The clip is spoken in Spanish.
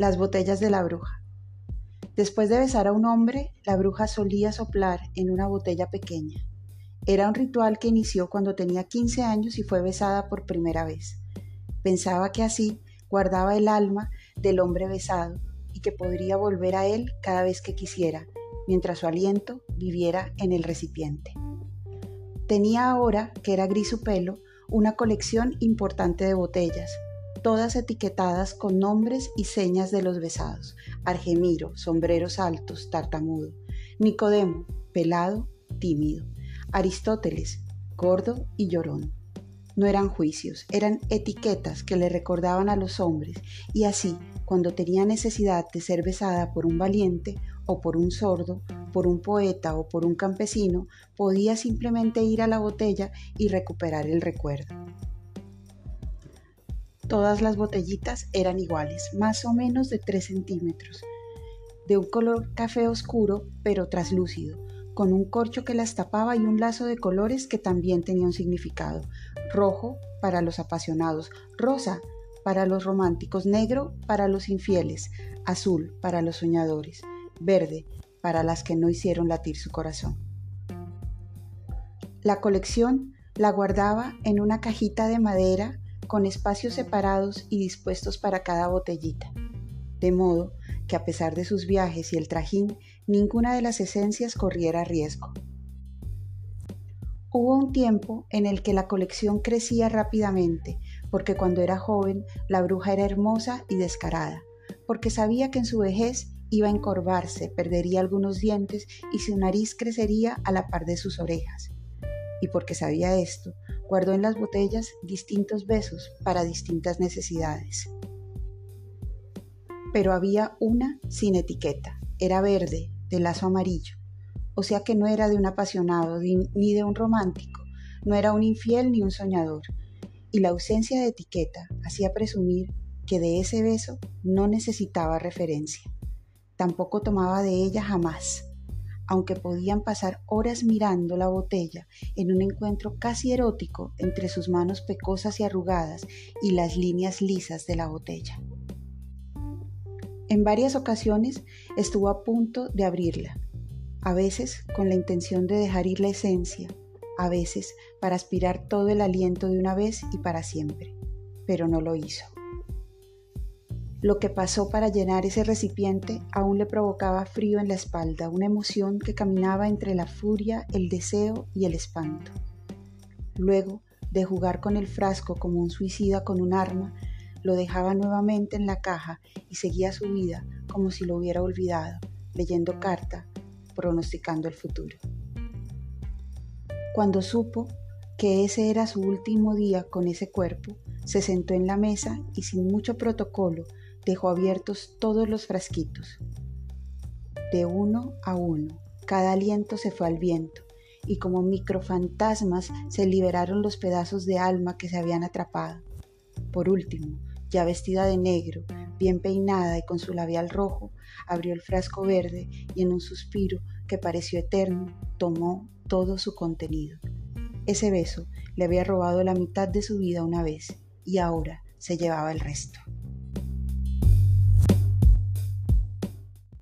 Las botellas de la bruja. Después de besar a un hombre, la bruja solía soplar en una botella pequeña. Era un ritual que inició cuando tenía 15 años y fue besada por primera vez. Pensaba que así guardaba el alma del hombre besado y que podría volver a él cada vez que quisiera, mientras su aliento viviera en el recipiente. Tenía ahora, que era gris su pelo, una colección importante de botellas, todas etiquetadas con nombres y señas de los besados. Argemiro, sombreros altos, tartamudo. Nicodemo, pelado, tímido. Aristóteles, gordo y llorón. No eran juicios, eran etiquetas que le recordaban a los hombres, y así, cuando tenía necesidad de ser besada por un valiente o por un sordo, por un poeta o por un campesino, podía simplemente ir a la botella y recuperar el recuerdo. Todas las botellitas eran iguales, más o menos de 3 centímetros, de un color café oscuro pero traslúcido, con un corcho que las tapaba y un lazo de colores que también tenía un significado. Rojo para los apasionados, rosa para los románticos, negro para los infieles, azul para los soñadores, verde para las que no hicieron latir su corazón. La colección la guardaba en una cajita de madera con espacios separados y dispuestos para cada botellita, de modo que a pesar de sus viajes y el trajín, ninguna de las esencias corriera riesgo. Hubo un tiempo en el que la colección crecía rápidamente, porque cuando era joven la bruja era hermosa y descarada, porque sabía que en su vejez iba a encorvarse, perdería algunos dientes y su nariz crecería a la par de sus orejas. Y porque sabía esto, guardó en las botellas distintos besos para distintas necesidades. Pero había una sin etiqueta, era verde, de lazo amarillo, o sea que no era de un apasionado ni de un romántico, no era un infiel ni un soñador, y la ausencia de etiqueta hacía presumir que de ese beso no necesitaba referencia, tampoco tomaba de ella jamás aunque podían pasar horas mirando la botella en un encuentro casi erótico entre sus manos pecosas y arrugadas y las líneas lisas de la botella. En varias ocasiones estuvo a punto de abrirla, a veces con la intención de dejar ir la esencia, a veces para aspirar todo el aliento de una vez y para siempre, pero no lo hizo. Lo que pasó para llenar ese recipiente aún le provocaba frío en la espalda, una emoción que caminaba entre la furia, el deseo y el espanto. Luego de jugar con el frasco como un suicida con un arma, lo dejaba nuevamente en la caja y seguía su vida como si lo hubiera olvidado, leyendo carta, pronosticando el futuro. Cuando supo que ese era su último día con ese cuerpo, se sentó en la mesa y sin mucho protocolo dejó abiertos todos los frasquitos. De uno a uno, cada aliento se fue al viento, y como microfantasmas se liberaron los pedazos de alma que se habían atrapado. Por último, ya vestida de negro, bien peinada y con su labial rojo, abrió el frasco verde y en un suspiro que pareció eterno, tomó todo su contenido. Ese beso le había robado la mitad de su vida una vez y ahora se llevaba el resto.